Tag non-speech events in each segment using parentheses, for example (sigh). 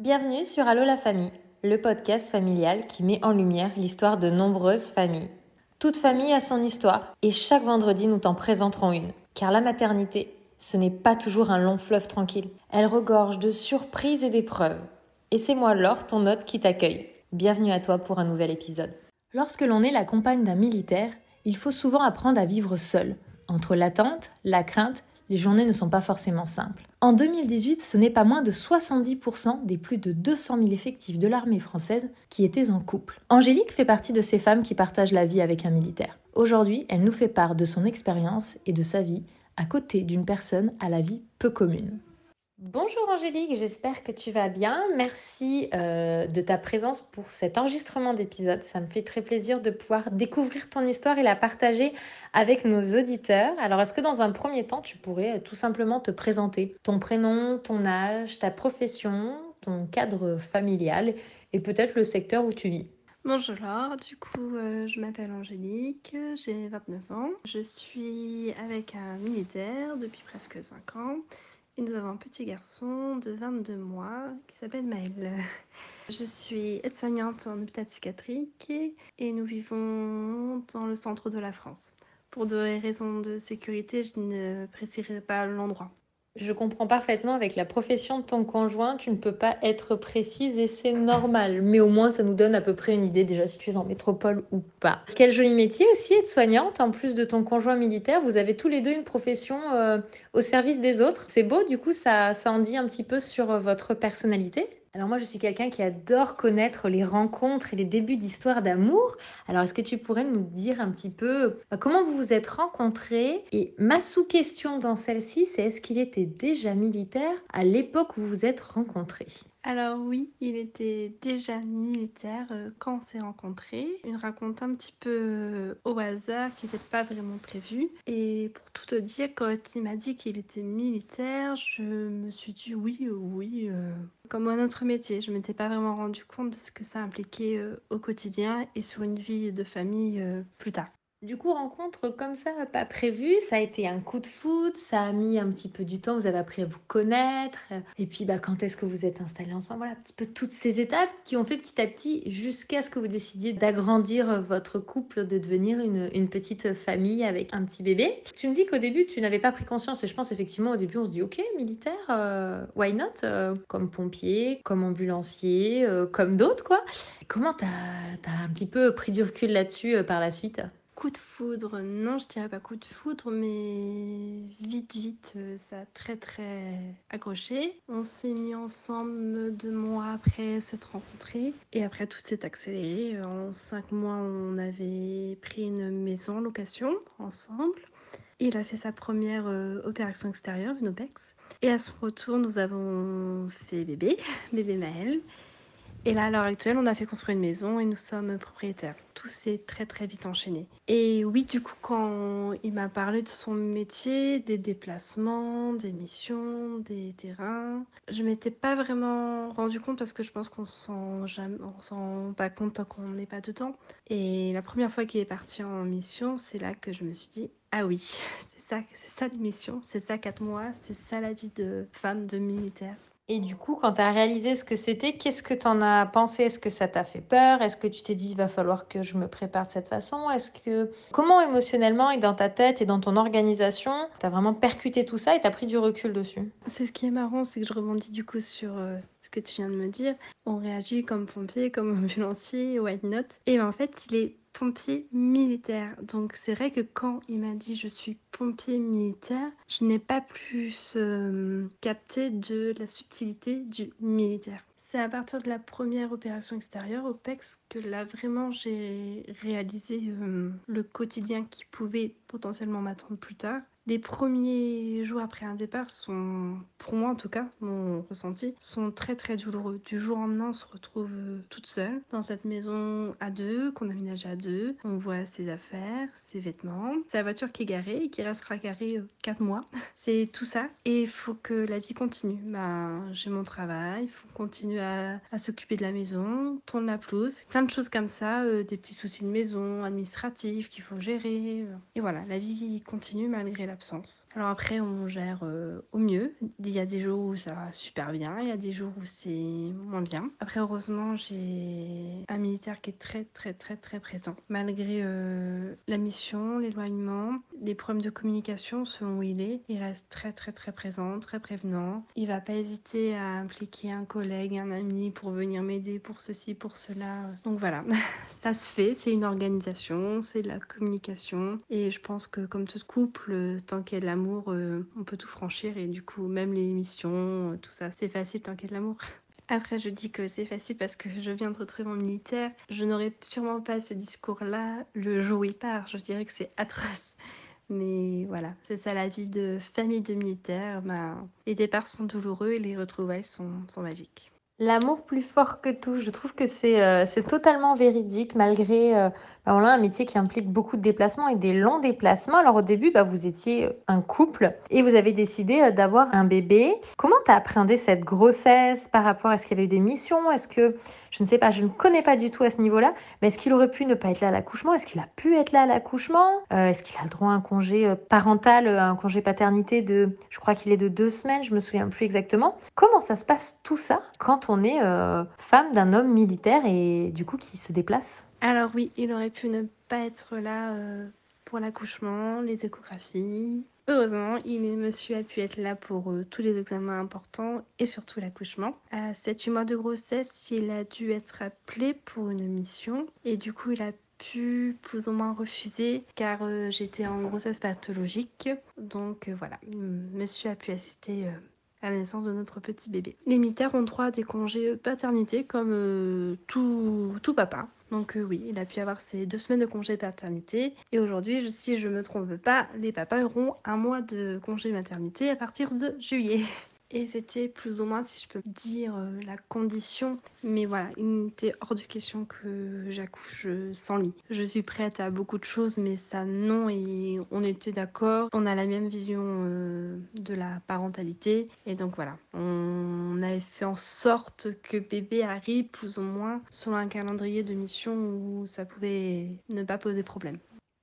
Bienvenue sur Allo la famille, le podcast familial qui met en lumière l'histoire de nombreuses familles. Toute famille a son histoire et chaque vendredi nous t'en présenterons une. Car la maternité, ce n'est pas toujours un long fleuve tranquille. Elle regorge de surprises et d'épreuves. Et c'est moi Laure, ton hôte, qui t'accueille. Bienvenue à toi pour un nouvel épisode. Lorsque l'on est la compagne d'un militaire, il faut souvent apprendre à vivre seul. Entre l'attente, la crainte, les journées ne sont pas forcément simples. En 2018, ce n'est pas moins de 70% des plus de 200 000 effectifs de l'armée française qui étaient en couple. Angélique fait partie de ces femmes qui partagent la vie avec un militaire. Aujourd'hui, elle nous fait part de son expérience et de sa vie à côté d'une personne à la vie peu commune. Bonjour Angélique, j'espère que tu vas bien. Merci euh, de ta présence pour cet enregistrement d'épisode. Ça me fait très plaisir de pouvoir découvrir ton histoire et la partager avec nos auditeurs. Alors est-ce que dans un premier temps, tu pourrais euh, tout simplement te présenter? Ton prénom, ton âge, ta profession, ton cadre familial et peut-être le secteur où tu vis? Bonjour du coup euh, je m'appelle Angélique, j'ai 29 ans, je suis avec un militaire depuis presque 5 ans nous avons un petit garçon de 22 mois qui s'appelle Maël. (laughs) Je suis aide-soignante en hôpital psychiatrique et nous vivons dans le centre de la France. Pour des raisons de sécurité, je ne préciserai pas l'endroit. Je comprends parfaitement avec la profession de ton conjoint, tu ne peux pas être précise et c'est normal. Mais au moins, ça nous donne à peu près une idée déjà si tu es en métropole ou pas. Quel joli métier aussi, être soignante. En plus de ton conjoint militaire, vous avez tous les deux une profession euh, au service des autres. C'est beau, du coup, ça, ça en dit un petit peu sur votre personnalité. Alors moi, je suis quelqu'un qui adore connaître les rencontres et les débuts d'histoires d'amour. Alors est-ce que tu pourrais nous dire un petit peu bah, comment vous vous êtes rencontrés? Et ma sous-question dans celle-ci, c'est est-ce qu'il était déjà militaire à l'époque où vous vous êtes rencontrés? Alors oui, il était déjà militaire euh, quand on s'est rencontrés. Une raconte un petit peu euh, au hasard qui n'était pas vraiment prévue. Et pour tout te dire, quand il m'a dit qu'il était militaire, je me suis dit oui, euh, oui, comme un autre métier. Je m'étais pas vraiment rendu compte de ce que ça impliquait au quotidien et sur une vie de famille plus tard. Du coup, rencontre comme ça, pas prévue, ça a été un coup de foot, ça a mis un petit peu du temps, vous avez appris à vous connaître, et puis bah, quand est-ce que vous êtes installés ensemble, voilà, un petit peu toutes ces étapes qui ont fait petit à petit jusqu'à ce que vous décidiez d'agrandir votre couple, de devenir une, petite famille avec un petit bébé. Tu me dis qu'au début, tu n'avais pas pris conscience, et je pense effectivement au début, on se dit, ok, militaire, euh, why not euh, Comme pompier, comme ambulancier, euh, comme d'autres, quoi. Comment t'as as un petit peu pris du recul là-dessus par la suite? Coup de foudre, non, je dirais pas coup de foudre, mais vite, vite, euh, ça a très, très accroché. On s'est mis ensemble deux mois après s'être rencontrés. Et après, tout s'est accéléré. En cinq mois, on avait pris une maison en location ensemble. Il a fait sa première euh, opération extérieure, une OPEX. Et à son retour, nous avons fait bébé, (laughs) bébé Maël. Et là, à l'heure actuelle, on a fait construire une maison et nous sommes propriétaires. Tout s'est très très vite enchaîné. Et oui, du coup, quand il m'a parlé de son métier, des déplacements, des missions, des terrains, je m'étais pas vraiment rendu compte parce que je pense qu'on s'en s'en rend pas compte tant qu'on n'est pas dedans. Et la première fois qu'il est parti en mission, c'est là que je me suis dit ah oui, (laughs) c'est ça, c'est ça mission, c'est ça quatre mois, c'est ça la vie de femme, de militaire. Et du coup, quand tu as réalisé ce que c'était, qu'est-ce que tu en as pensé? Est-ce que ça t'a fait peur? Est-ce que tu t'es dit, il va falloir que je me prépare de cette façon? Est-ce que Comment émotionnellement et dans ta tête et dans ton organisation, tu as vraiment percuté tout ça et tu as pris du recul dessus? C'est ce qui est marrant, c'est que je rebondis du coup sur euh, ce que tu viens de me dire. On réagit comme pompier, comme (laughs) ambulancier, white note. Et ben, en fait, il est pompier militaire. Donc c'est vrai que quand il m'a dit je suis pompier militaire, je n'ai pas plus euh, capté de la subtilité du militaire. C'est à partir de la première opération extérieure, OPEX, que là vraiment j'ai réalisé euh, le quotidien qui pouvait potentiellement m'attendre plus tard. Les premiers jours après un départ sont, pour moi en tout cas, mon ressenti, sont très très douloureux. Du jour au lendemain, on se retrouve euh, toute seule dans cette maison à deux, qu'on aménage à deux. On voit ses affaires, ses vêtements, sa voiture qui est garée et qui restera garée 4 euh, mois. (laughs) C'est tout ça. Et il faut que la vie continue. Ben, j'ai mon travail, il faut continuer à, s'occuper de la maison, tourner la pelouse, plein de choses comme ça, euh, des petits soucis de maison, administratifs qu'il faut gérer. Et voilà, la vie continue malgré la Alors après, on gère euh, au mieux. Il y a des jours où ça va super bien, il y a des jours où c'est moins bien. Après, heureusement, j'ai un militaire qui est très très très très présent. Malgré euh, la mission, l'éloignement, les problèmes de communication selon où il est, il reste très très très présent, très prévenant. Il va pas hésiter à impliquer un collègue, un ami pour venir m'aider pour ceci, pour cela. Donc voilà, (laughs) ça se fait, c'est une organisation, c'est de la communication et je pense que comme tout couple, tant qu'il y a de l'amour, euh, on peut tout franchir et du coup même les missions, tout ça, c'est facile tant qu'il y a de l'amour. (laughs) Après, je dis que c'est facile parce que je viens de retrouver mon militaire. Je n'aurais sûrement pas ce discours-là le jour où il part. Je dirais que c'est atroce. Mais voilà, c'est ça la vie de famille de militaires. Ben, les départs sont douloureux et les retrouvailles sont, sont magiques. L'amour plus fort que tout, je trouve que c'est euh, totalement véridique malgré euh, bah, un métier qui implique beaucoup de déplacements et des longs déplacements. Alors au début, bah, vous étiez un couple et vous avez décidé euh, d'avoir un bébé. Comment tu as appréhendé cette grossesse par rapport à ce qu'il y avait eu des missions? Est-ce que je ne sais pas, je ne connais pas du tout à ce niveau-là, mais est-ce qu'il aurait pu ne pas être là à l'accouchement? Est-ce qu'il a pu être là à l'accouchement? Euh, Est-ce qu'il a le droit à un congé parental, euh, un congé paternité de, je crois qu'il est de deux semaines, je me souviens plus exactement. Comment ça se passe tout ça quand on est femme d'un homme militaire et du coup qui se déplace Alors oui, il aurait pu ne pas être là pour l'accouchement, les échographies, Heureusement, il, monsieur a pu être là pour euh, tous les examens importants et surtout l'accouchement. À 7-8 mois de grossesse, il a dû être appelé pour une mission et du coup, il a pu plus ou moins refuser car euh, j'étais en grossesse pathologique. Donc euh, voilà, monsieur a pu assister à la naissance de notre petit bébé. Les militaires ont droit à des congés paternité comme tout, tout papa. Donc euh, oui, il a pu avoir ses deux semaines de congé paternité. Et aujourd'hui, si je me trompe pas, les papas auront un mois de congé maternité à partir de juillet. Et c'était plus ou moins, si je peux dire, euh, la condition. Mais voilà, il n'était hors de question que j'accouche sans lit. Je suis prête à beaucoup de choses, mais ça non. Et on était d'accord. On a la même vision euh, de la parentalité. Et donc voilà, on avait fait en sorte que bébé arrive plus ou moins selon un calendrier de mission où ça pouvait ne pas poser problème.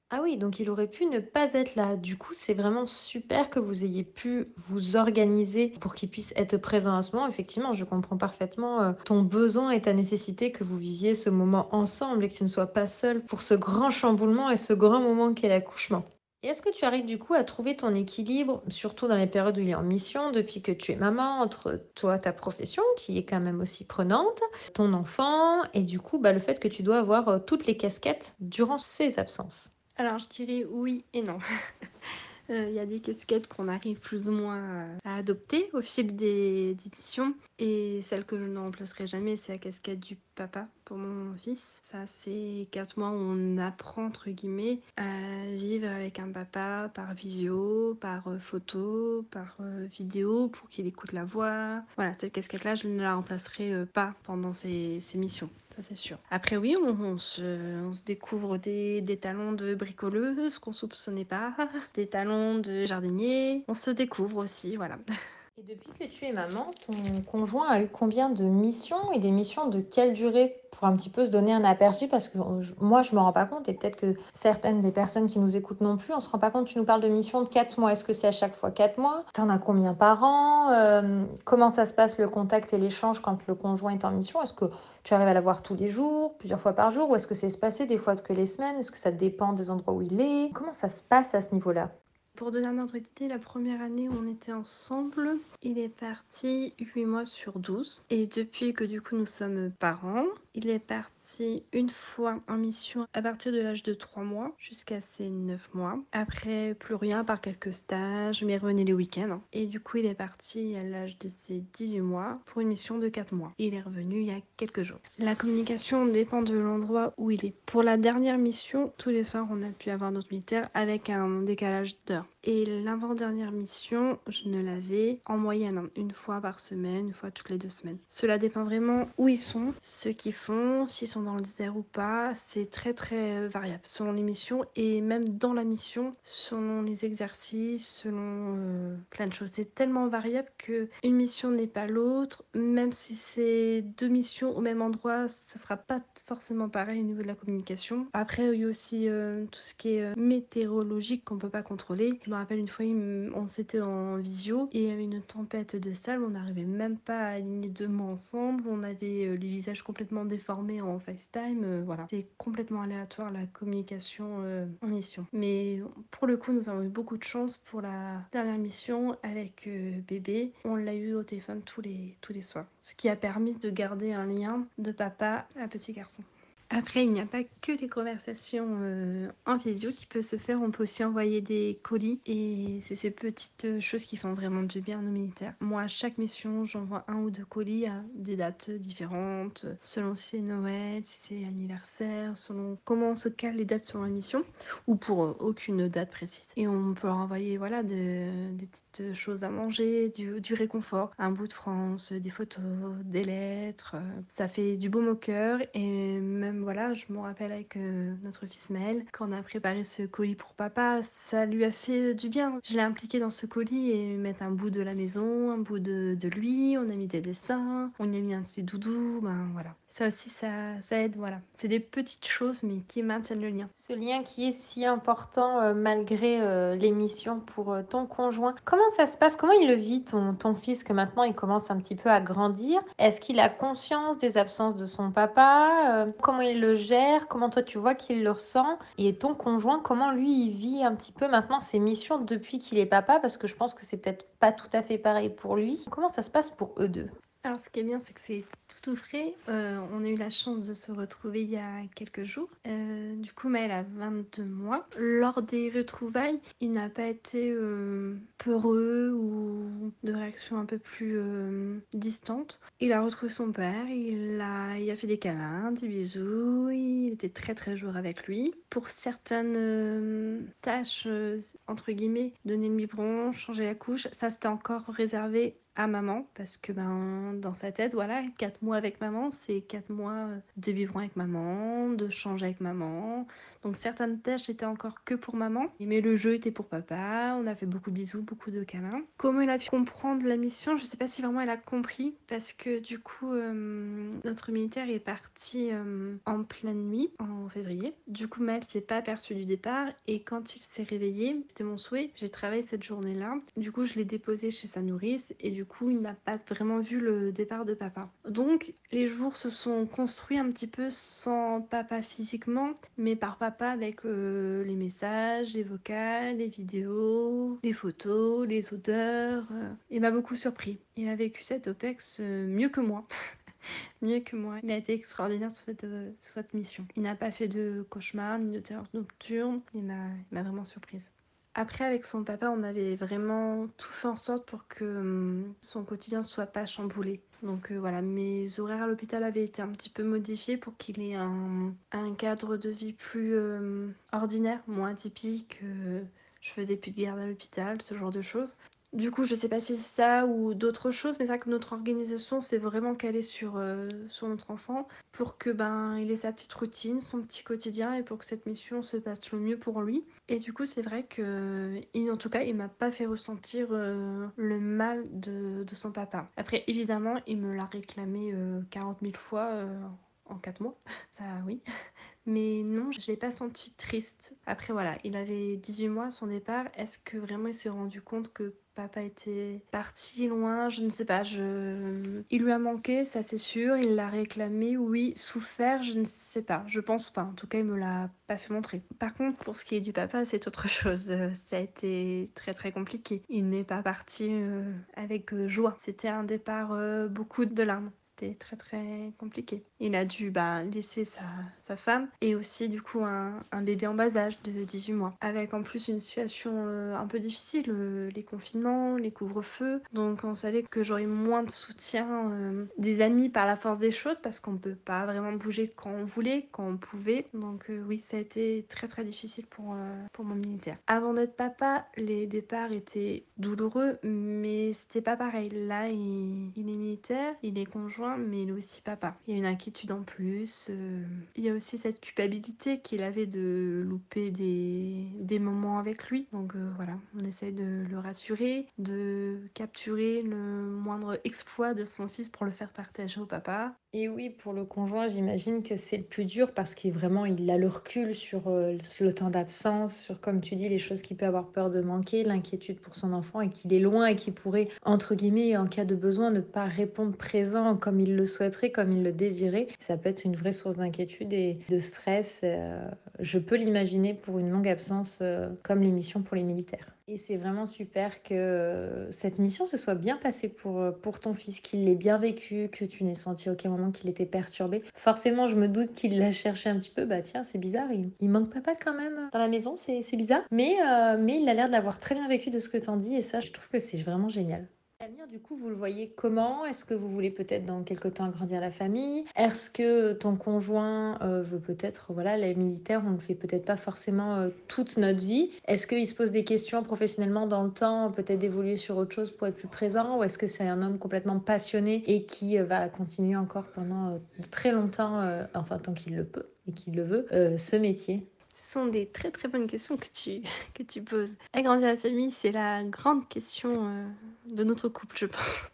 Ah oui, donc il aurait pu ne pas être là. Du coup, c'est vraiment super que vous ayez pu vous organiser pour qu'il puisse être présent à ce moment. Effectivement, je comprends parfaitement euh, ton besoin et ta nécessité que vous viviez ce moment ensemble et que tu ne sois pas seul pour ce grand chamboulement et ce grand moment qu'est l'accouchement. Et est-ce que tu arrives du coup à trouver ton équilibre, surtout dans les périodes où il est en mission, depuis que tu es maman, entre toi, ta profession, qui est quand même aussi prenante, ton enfant, et du coup bah, le fait que tu dois avoir euh, toutes les casquettes durant ces absences? Alors je dirais oui et non. (laughs) Il euh, y a des casquettes qu'on arrive plus ou moins à, adopter au fil des, des missions. Et celle que je ne remplacerai jamais, c'est la casquette du papa pour mon fils. Ça, c'est 4 mois où on apprend, entre guillemets, à vivre avec un papa par visio, par euh, photo, par euh, vidéo pour qu'il écoute la voix. Voilà, cette casquette-là, je ne la remplacerai euh, pas pendant ces, missions. Ça, c'est sûr. Après, oui, on, se, découvre des, des, talents de bricoleuse qu'on soupçonnait pas, (laughs) des talents de jardinier. On se découvre aussi, voilà. (laughs) Et depuis que tu es maman, ton conjoint a eu combien de missions et des missions de quelle durée? Pour un petit peu se donner un aperçu parce que moi je me rends pas compte et peut-être que certaines des personnes qui nous écoutent non plus, on se rend pas compte. Tu nous parles de missions de 4 mois. Est-ce que c'est à chaque fois 4 mois? T'en as combien par an? Euh, Comment ça se passe le contact et l'échange quand le conjoint est en mission? Est-ce que tu arrives à la voir tous les jours, plusieurs fois par jour? Ou est-ce que c'est passé des fois que les semaines? Est-ce que ça dépend des endroits où il est? Comment ça se passe à ce niveau-là? Pour donner un ordre d'idée, la première année où on était ensemble, il est parti 8 mois sur 12. Et depuis que du coup nous sommes parents, il est parti une fois en mission à partir de l'âge de 3 mois jusqu'à ses 9 mois. Après, plus rien par quelques stages, mais revenait les week-ends. Et du coup, il est parti à l'âge de ses 18 mois pour une mission de 4 mois. Il est revenu il y a quelques jours. La communication dépend de l'endroit où il est. Pour la dernière mission, tous les soirs, on a pu avoir notre militaire avec un décalage d'heure. Et l'avant-dernière mission, je ne l'avais en moyenne hein, une fois par semaine, une fois toutes les deux semaines. Cela dépend vraiment où ils sont, ce qu'ils font, s'ils sont dans le désert ou pas. C'est très très euh, variable selon les missions et même dans la mission, selon les exercices, selon euh, plein de choses. C'est tellement variable que une mission n'est pas l'autre. Même si c'est deux missions au même endroit, ça sera pas forcément pareil au niveau de la communication. Après, il y a aussi euh, tout ce qui est météorologique qu'on peut pas contrôler Je me rappelle une fois, on s'était en visio et il y avait une tempête de salle, on n'arrivait même pas à aligner deux mots ensemble, on avait euh, les visages complètement déformés en FaceTime, euh, voilà. C'est complètement aléatoire la communication en mission. Mais pour le coup, nous avons eu beaucoup de chance pour la dernière mission avec bébé. On l'a eu au téléphone tous les soirs. Ce qui a permis de garder un lien de papa à petit garçon. Après, il n'y a pas que les conversations euh, en visio qui peuvent se faire. On peut aussi envoyer des colis et c'est ces petites choses qui font vraiment du bien à nos militaires. Moi, à chaque mission, j'envoie un ou deux colis à des dates différentes, selon si c'est Noël, si c'est anniversaire, selon comment on se cale les dates sur la mission ou pour euh, aucune date précise. Et on peut leur envoyer voilà, des petites choses à manger, du, du, réconfort, un bout de France, des photos, des lettres. Ça fait du beau au cœur et même voilà, je me rappelle avec euh, notre fils Maël, quand on a préparé ce colis pour papa, ça lui a fait du bien. Je l'ai impliqué dans ce colis et mettre un bout de la maison, un bout de, de lui, on a mis des dessins, on y a mis un petit doudou, ben voilà ça aussi, ça, ça aide. Voilà. C'est des petites choses, mais qui maintiennent le lien. Ce lien qui est si important euh, malgré euh, l'émission pour euh, ton conjoint. Comment ça se passe? Comment il le vit, ton, ton fils, que maintenant il commence un petit peu à grandir? Est-ce qu'il a conscience des absences de son papa? Comment il le gère? Comment toi tu vois qu'il le ressent? Et ton conjoint, comment lui il vit un petit peu maintenant ses missions depuis qu'il est papa? Parce que je pense que c'est peut-être pas tout à fait pareil pour lui. Comment ça se passe pour eux deux? Alors, ce qui est bien, c'est que c'est tout, tout frais. Euh, on a eu la chance de se retrouver il y a quelques jours. Euh, du coup, Maël a 22 mois. Lors des retrouvailles, il n'a pas été euh, peureux ou de réaction un peu plus distante. Il a retrouvé son père, il a, il a fait des câlins, des bisous, il était très très jour avec lui. Pour certaines tâches, entre guillemets, donner le biberon, changer la couche, ça c'était encore réservé à maman parce que ben dans sa tête voilà quatre mois avec maman c'est quatre mois de vivre avec maman de changer avec maman. Donc certaines tâches étaient encore que pour maman mais le jeu était pour papa. On a fait beaucoup de bisous beaucoup de câlins. Comment il a pu comprendre la mission? Je sais pas si vraiment elle a compris parce que du coup euh, notre militaire est parti euh, en pleine nuit en février. Du coup Maël s'est pas aperçu du départ et quand il s'est réveillé c'était mon souhait j'ai travaillé cette journée là du coup je l'ai déposé chez sa nourrice et du coup, il n'a pas vraiment vu le départ de papa. Donc, les jours se sont construits un petit peu sans papa physiquement, mais par papa avec euh, les messages, les vocales, les vidéos, les photos, les odeurs. Euh. Il m'a beaucoup surpris. Il a vécu cette OPEX euh, mieux que moi. (laughs) mieux que moi. Il a été extraordinaire sur cette, sur cette mission. Il n'a pas fait de cauchemar ni de terreur nocturne. Il m'a vraiment surprise. Après, avec son papa, on avait vraiment tout fait en sorte pour que hum, son quotidien ne soit pas chamboulé. Donc euh, voilà, mes horaires à l'hôpital avaient été un petit peu modifiés pour qu'il ait un, cadre de vie plus hum, ordinaire, moins typique. je faisais plus de garde à l'hôpital, ce genre de choses. Du coup, je sais pas si c'est ça ou d'autres choses, mais c'est vrai que notre organisation s'est vraiment calée sur, euh, sur notre enfant pour que ben il ait sa petite routine, son petit quotidien et pour que cette mission se passe le mieux pour lui. Et du coup, c'est vrai que, en tout cas, il m'a pas fait ressentir euh, le mal de, de, son papa. Après, évidemment, il me l'a réclamé 40 euh, 000 fois en 4 mois. (laughs) Ça, oui. Mais non, je l'ai pas senti triste. Après, voilà, il avait 18 mois à son départ. Est-ce que vraiment il s'est rendu compte que papa était parti loin, je ne sais pas, je... il lui a manqué, ça c'est sûr, il l'a réclamé, oui, souffert, je ne sais pas, je pense pas, en tout cas il me l'a pas fait montrer. Par contre, pour ce qui est du papa, c'est autre (laughs) chose, ça a été très très compliqué. Il n'est pas parti euh, avec euh, joie, c'était un départ euh, beaucoup de larmes c'était très très compliqué. Il a dû bah, laisser sa, sa, femme et aussi du coup un, un, bébé en bas âge de 18 mois. Avec en plus une situation euh, un peu difficile, euh, les confinements, les couvre-feux. Donc on savait que j'aurais moins de soutien euh, des amis par la force des choses parce qu'on peut pas vraiment bouger quand on voulait, quand on pouvait. Donc oui, ça a été très très difficile pour, pour mon militaire. Avant d'être papa, les départs étaient douloureux, mais c'était pas pareil. Là, il, il est militaire, il est conjoint, mais il est aussi papa. Il y a une inquiétude en plus. Euh, il y a aussi cette culpabilité qu'il avait de louper des, des moments avec lui. Donc euh, voilà, on essaye de le rassurer, de capturer le moindre exploit de son fils pour le faire partager au papa. Et oui, pour le conjoint, j'imagine que c'est le plus dur parce qu'il vraiment il a le recul sur euh, le temps d'absence, sur comme tu dis les choses qu'il peut avoir peur de manquer, l'inquiétude pour son enfant et qu'il est loin et qu'il pourrait entre guillemets en cas de besoin ne pas répondre présent comme il le souhaiterait, comme il le désirait. Ça peut être une vraie source d'inquiétude et de stress. Euh, je peux l'imaginer pour une longue absence euh, comme l'émission pour les militaires. Et c'est vraiment super que cette mission se soit bien passée pour, pour ton fils, qu'il l'ait bien vécu, que tu n'aies senti aucun moment qu'il était perturbé. Forcément, je me doute qu'il l'a cherché un petit peu. Bah tiens, c'est bizarre, il, il, manque papa quand même dans la maison, c'est bizarre. Mais, euh, mais il a l'air de l'avoir très bien vécu de ce que tu en dis et ça, je trouve que c'est vraiment génial. Du coup, vous le voyez comment? Est-ce que vous voulez peut-être dans quelque temps agrandir la famille? Est-ce que ton conjoint euh, veut peut-être, voilà, les militaires, on ne fait peut-être pas forcément euh, toute notre vie? Est-ce qu'il se pose des questions professionnellement dans le temps, peut-être d'évoluer sur autre chose pour être plus présent? Ou est-ce que c'est un homme complètement passionné et qui euh, va continuer encore pendant très longtemps, enfin tant qu'il le peut et qu'il le veut, ce métier? Ce sont des très très bonnes questions que tu, (laughs) que tu poses. Agrandir la famille, c'est la grande question euh, de notre couple, je pense.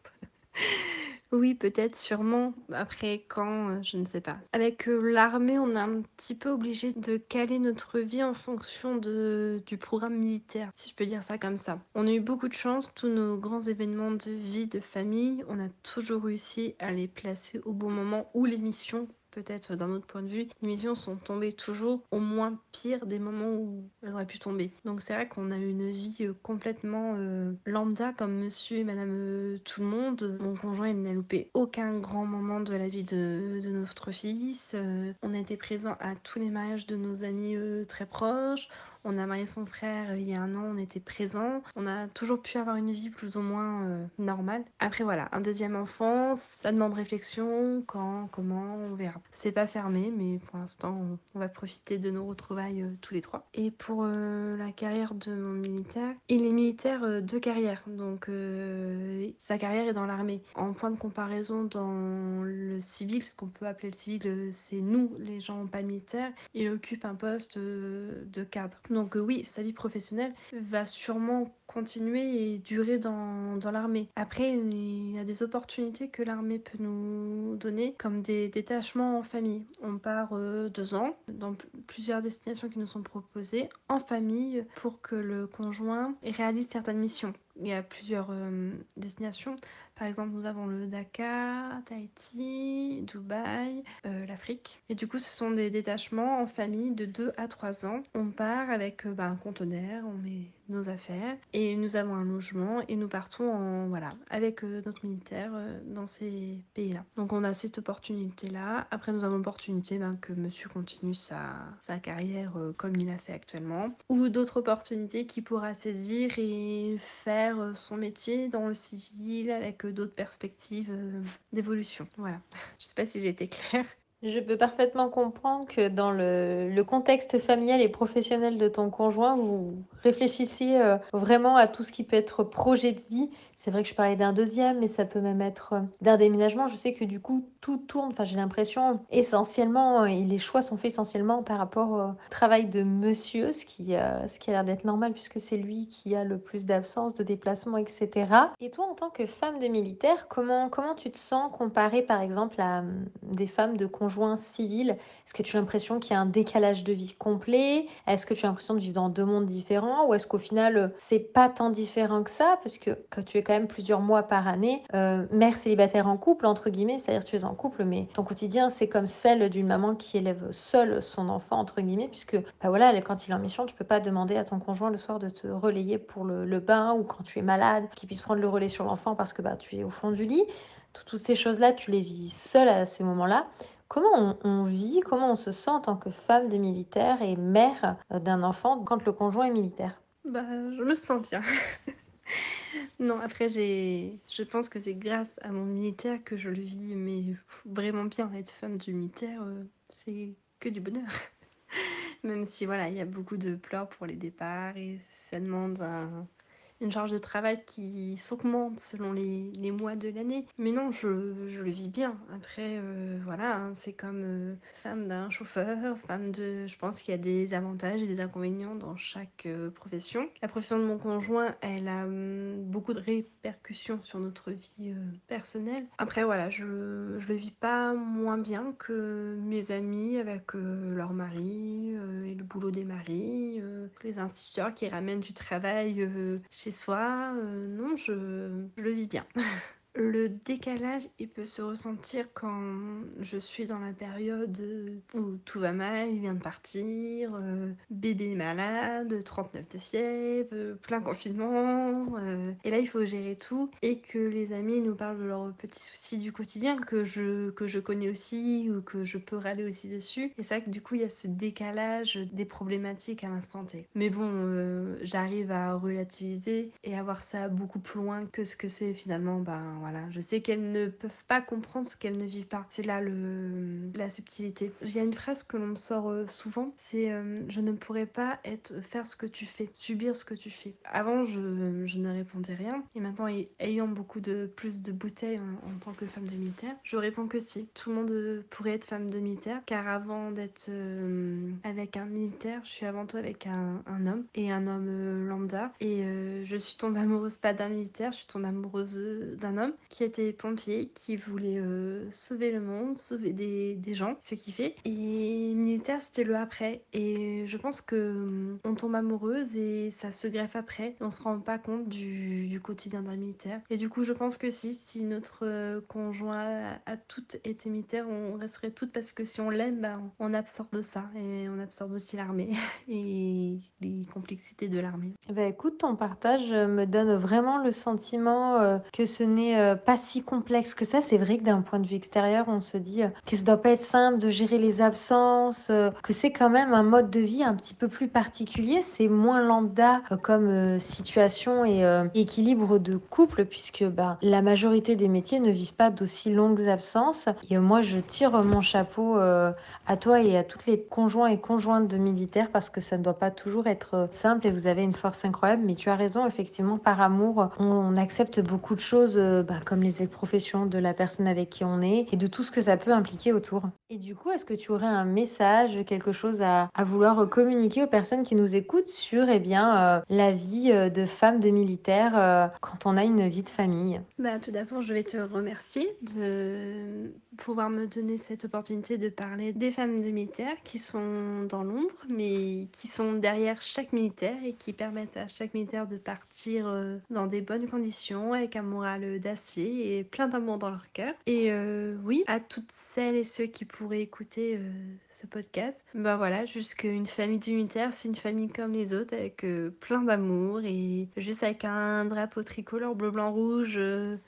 (laughs) oui, peut-être, sûrement. Après, quand, euh, je ne sais pas. Avec euh, l'armée, on est un petit peu obligé de caler notre vie en fonction de, du programme militaire, si je peux dire ça comme ça. On a eu beaucoup de chance, tous nos grands événements de vie, de famille, on a toujours réussi à les placer au bon moment où les missions peut-être d'un autre point de vue, les missions sont tombées toujours au moins pire des moments où elles auraient pu tomber. Donc c'est vrai qu'on a eu une vie euh, complètement euh, lambda comme monsieur et madame euh, tout le monde. Mon conjoint il n'a loupé aucun grand moment de la vie de, de notre fils. on a été présent à tous les mariages de nos amis très proches. On a marié son frère euh, il y a un an, on était présents. On a toujours pu avoir une vie plus ou moins euh, normale. Après voilà, un deuxième enfant, ça demande réflexion, quand, comment, on verra. C'est pas fermé, mais pour l'instant, on, va profiter de nos retrouvailles euh, tous les trois. Et pour la carrière de mon militaire, il est militaire de carrière, donc sa carrière est dans l'armée. En point de comparaison, dans le civil, ce qu'on peut appeler le civil, c'est nous, les gens pas militaires, il occupe un poste de cadre. Donc euh, oui, sa vie professionnelle va sûrement continuer et durer dans, l'armée. Après, il y a des opportunités que l'armée peut nous donner, comme des détachements en famille. On part euh, deux ans dans plusieurs destinations qui nous sont proposées en famille pour que le conjoint réalise certaines missions. Il y a plusieurs euh, destinations. Par exemple, nous avons le Dakar, Tahiti, Dubaï, euh, l'Afrique. Et du coup, ce sont des détachements en famille de 2 à 3 ans. On part avec bah, un conteneur, on met nos affaires et nous avons un logement et nous partons en voilà avec euh, notre militaire euh, dans ces pays-là. Donc on a cette opportunité-là. Après nous avons l'opportunité ben, que monsieur continue sa, carrière euh, comme il a fait actuellement ou d'autres opportunités qu'il pourra saisir et faire son métier dans le civil avec d'autres perspectives d'évolution. Voilà. (laughs) Je sais pas si j'ai été claire. Je peux parfaitement comprendre que dans le, le, contexte familial et professionnel de ton conjoint, vous réfléchissiez euh, vraiment à tout ce qui peut être projet de vie c'est vrai que je parlais d'un deuxième, mais ça peut même être euh, d'un déménagement. Je sais que du coup, tout tourne. Enfin, j'ai l'impression essentiellement, et les choix sont faits essentiellement par rapport au travail de monsieur, ce qui, euh, ce qui a l'air d'être normal puisque c'est lui qui a le plus d'absence, de déplacement, etc. Et toi, en tant que femme de militaire, comment, comment tu te sens comparée par exemple à hum, des femmes de conjoints civils? Est-ce que tu as l'impression qu'il y a un décalage de vie complet? Est-ce que tu as l'impression de vivre dans deux mondes différents? Ou est-ce qu'au final, c'est pas tant différent que ça? Parce que quand tu es quand plusieurs mois par année, euh, mère célibataire en couple, entre guillemets, c'est-à-dire tu es en couple, mais ton quotidien, c'est comme celle d'une maman qui élève seule son enfant, entre guillemets, puisque bah voilà, quand il est en mission, tu peux pas demander à ton conjoint le soir de te relayer pour le, bain ou quand tu es malade, qu'il puisse prendre le relais sur l'enfant parce que bah, tu es au fond du lit. Toutes ces choses-là, tu les vis seule à ces moments-là. Comment on, vit, comment on se sent en tant que femme de militaire et mère d'un enfant quand le conjoint est militaire? Bah, je me sens bien. (laughs) (laughs) non, après, je pense que c'est grâce à mon militaire que je le vis, mais vraiment bien. Être femme du militaire, euh, c'est que du bonheur. (laughs) Même si, voilà, il y a beaucoup de pleurs pour les départs et ça demande une charge de travail qui s'augmente selon les, mois de l'année. Mais non, je, je, le vis bien. Après, euh, voilà, hein, c'est comme euh, femme d'un chauffeur, femme de... Je pense qu'il y a des avantages et des inconvénients dans chaque euh, profession. La profession de mon conjoint, elle a hum, beaucoup de répercussions sur notre vie personnelle. Après, voilà, je, je le vis pas moins bien que mes amis avec leur mari et le boulot des maris, les instituteurs qui ramènent du travail chez soi. non, je, je le vis bien. (laughs) Le décalage, il peut se ressentir quand je suis dans la période où tout va mal, il vient de partir, euh, bébé malade, 39 de fièvre, plein confinement, euh, et là il faut gérer tout, et que les amis nous parlent de leurs petits soucis du quotidien que je, que je connais aussi ou que je peux râler aussi dessus. Et c'est vrai que du coup il y a ce décalage des problématiques à l'instant T. Mais bon, euh, j'arrive à relativiser et à voir ça beaucoup plus loin que ce que c'est finalement, ben voilà, je sais qu'elles ne peuvent pas comprendre ce qu'elles ne vivent pas. C'est là le, la subtilité. Il y a une phrase que l'on sort euh, souvent, c'est euh, je ne pourrais pas être faire ce que tu fais, subir ce que tu fais. Avant, je, je ne répondais rien, et maintenant, ayant beaucoup de plus de bouteilles en, tant que femme de militaire, je réponds que si. Tout le monde euh, pourrait être femme de militaire, car avant d'être avec un militaire, je suis avant tout avec un, un homme et un homme lambda, et je suis tombée amoureuse pas d'un militaire, je suis tombée amoureuse d'un homme qui était pompier, qui voulait euh, sauver le monde, sauver des, gens, ce qu'il fait. Et militaire, c'était le après. Et je pense que euh, on tombe amoureuse et ça se greffe après. Et on se rend pas compte du, quotidien d'un militaire. Et du coup, je pense que si, si notre euh, conjoint a, toutes été militaire, on resterait toutes parce que si on l'aime, bah, on absorbe ça. Et on absorbe aussi l'armée (laughs) et les complexités de l'armée. Bah écoute, ton partage me donne vraiment le sentiment que ce n'est pas si complexe que ça. C'est vrai que d'un point de vue extérieur, on se dit euh, que ça doit pas être simple de gérer les absences, euh, que c'est quand même un mode de vie un petit peu plus particulier. C'est moins lambda euh, comme situation et équilibre de couple puisque bah, la majorité des métiers ne vivent pas d'aussi longues absences. Et moi, je tire mon chapeau à toi et à toutes les conjoints et conjointes de militaires parce que ça ne doit pas toujours être simple et vous avez une force incroyable. Mais tu as raison, effectivement, par amour, on accepte beaucoup de choses comme les professions de la personne avec qui on est et de tout ce que ça peut impliquer autour. Et du coup, est-ce que tu aurais un message, quelque chose à, vouloir communiquer aux personnes qui nous écoutent sur eh bien, euh, la vie euh, de femme de militaire euh, quand on a une vie de famille? Bah, Tout d'abord, je vais te remercier de pouvoir me donner cette opportunité de parler des femmes de militaires qui sont dans l'ombre, mais qui sont derrière chaque militaire et qui permettent à chaque militaire de partir dans des bonnes conditions avec un moral et plein d'amour dans leur cœur. Et euh, oui, à toutes celles et ceux qui pourraient écouter euh, ce podcast, bah voilà, juste qu'une famille d'unitaires, c'est une famille comme les autres avec euh, plein d'amour et juste avec un drapeau tricolore bleu, blanc, rouge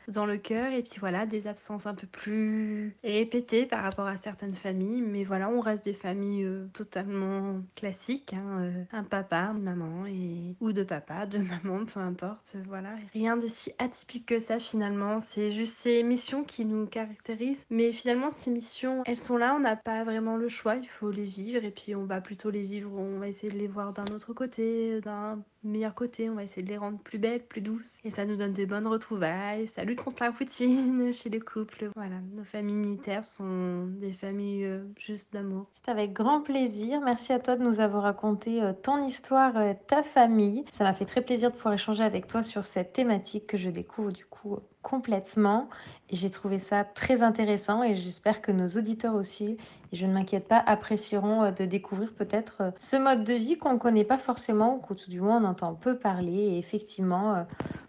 dans le cœur. Et puis voilà, des absences un peu plus répétées par rapport à certaines familles. Mais voilà, on reste des familles totalement classiques. Hein, un papa, une maman et ou de papa, de (laughs) maman, peu importe. Voilà, rien de si atypique que ça finalement c'est juste ces missions qui nous caractérisent. Mais finalement, ces missions, elles sont là, on n'a pas vraiment le choix, il faut les vivre et puis on va plutôt les vivre, on va essayer de les voir d'un autre côté, d'un meilleur côté, on va essayer de les rendre plus belles, plus douces. Et ça nous donne des bonnes retrouvailles, ça lutte contre la routine (laughs) chez les couples. Voilà, nos familles militaires sont des familles euh, juste d'amour. C'est avec grand plaisir. Merci à toi de nous avoir raconté euh, ton histoire, euh, ta famille. Ça m'a fait très plaisir de pouvoir échanger avec toi sur cette thématique que je découvre du coup complètement. J'ai trouvé ça très intéressant et j'espère que nos auditeurs aussi, et je ne m'inquiète pas, apprécieront euh, de découvrir peut-être euh, ce mode de vie qu'on ne connaît pas forcément, ou que tout du moins on entend peu parler. Et effectivement, euh,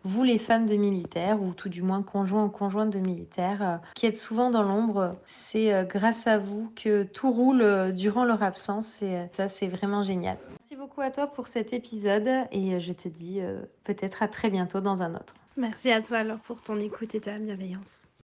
vous les femmes de militaires, ou tout du moins conjoints ou conjointes de militaires, qui êtes souvent dans l'ombre, c'est grâce à vous que tout roule durant leur absence et ça c'est vraiment génial. Merci beaucoup à toi pour cet épisode et je te dis peut-être à très bientôt dans un autre. Merci à toi alors pour ton écoute et ta bienveillance.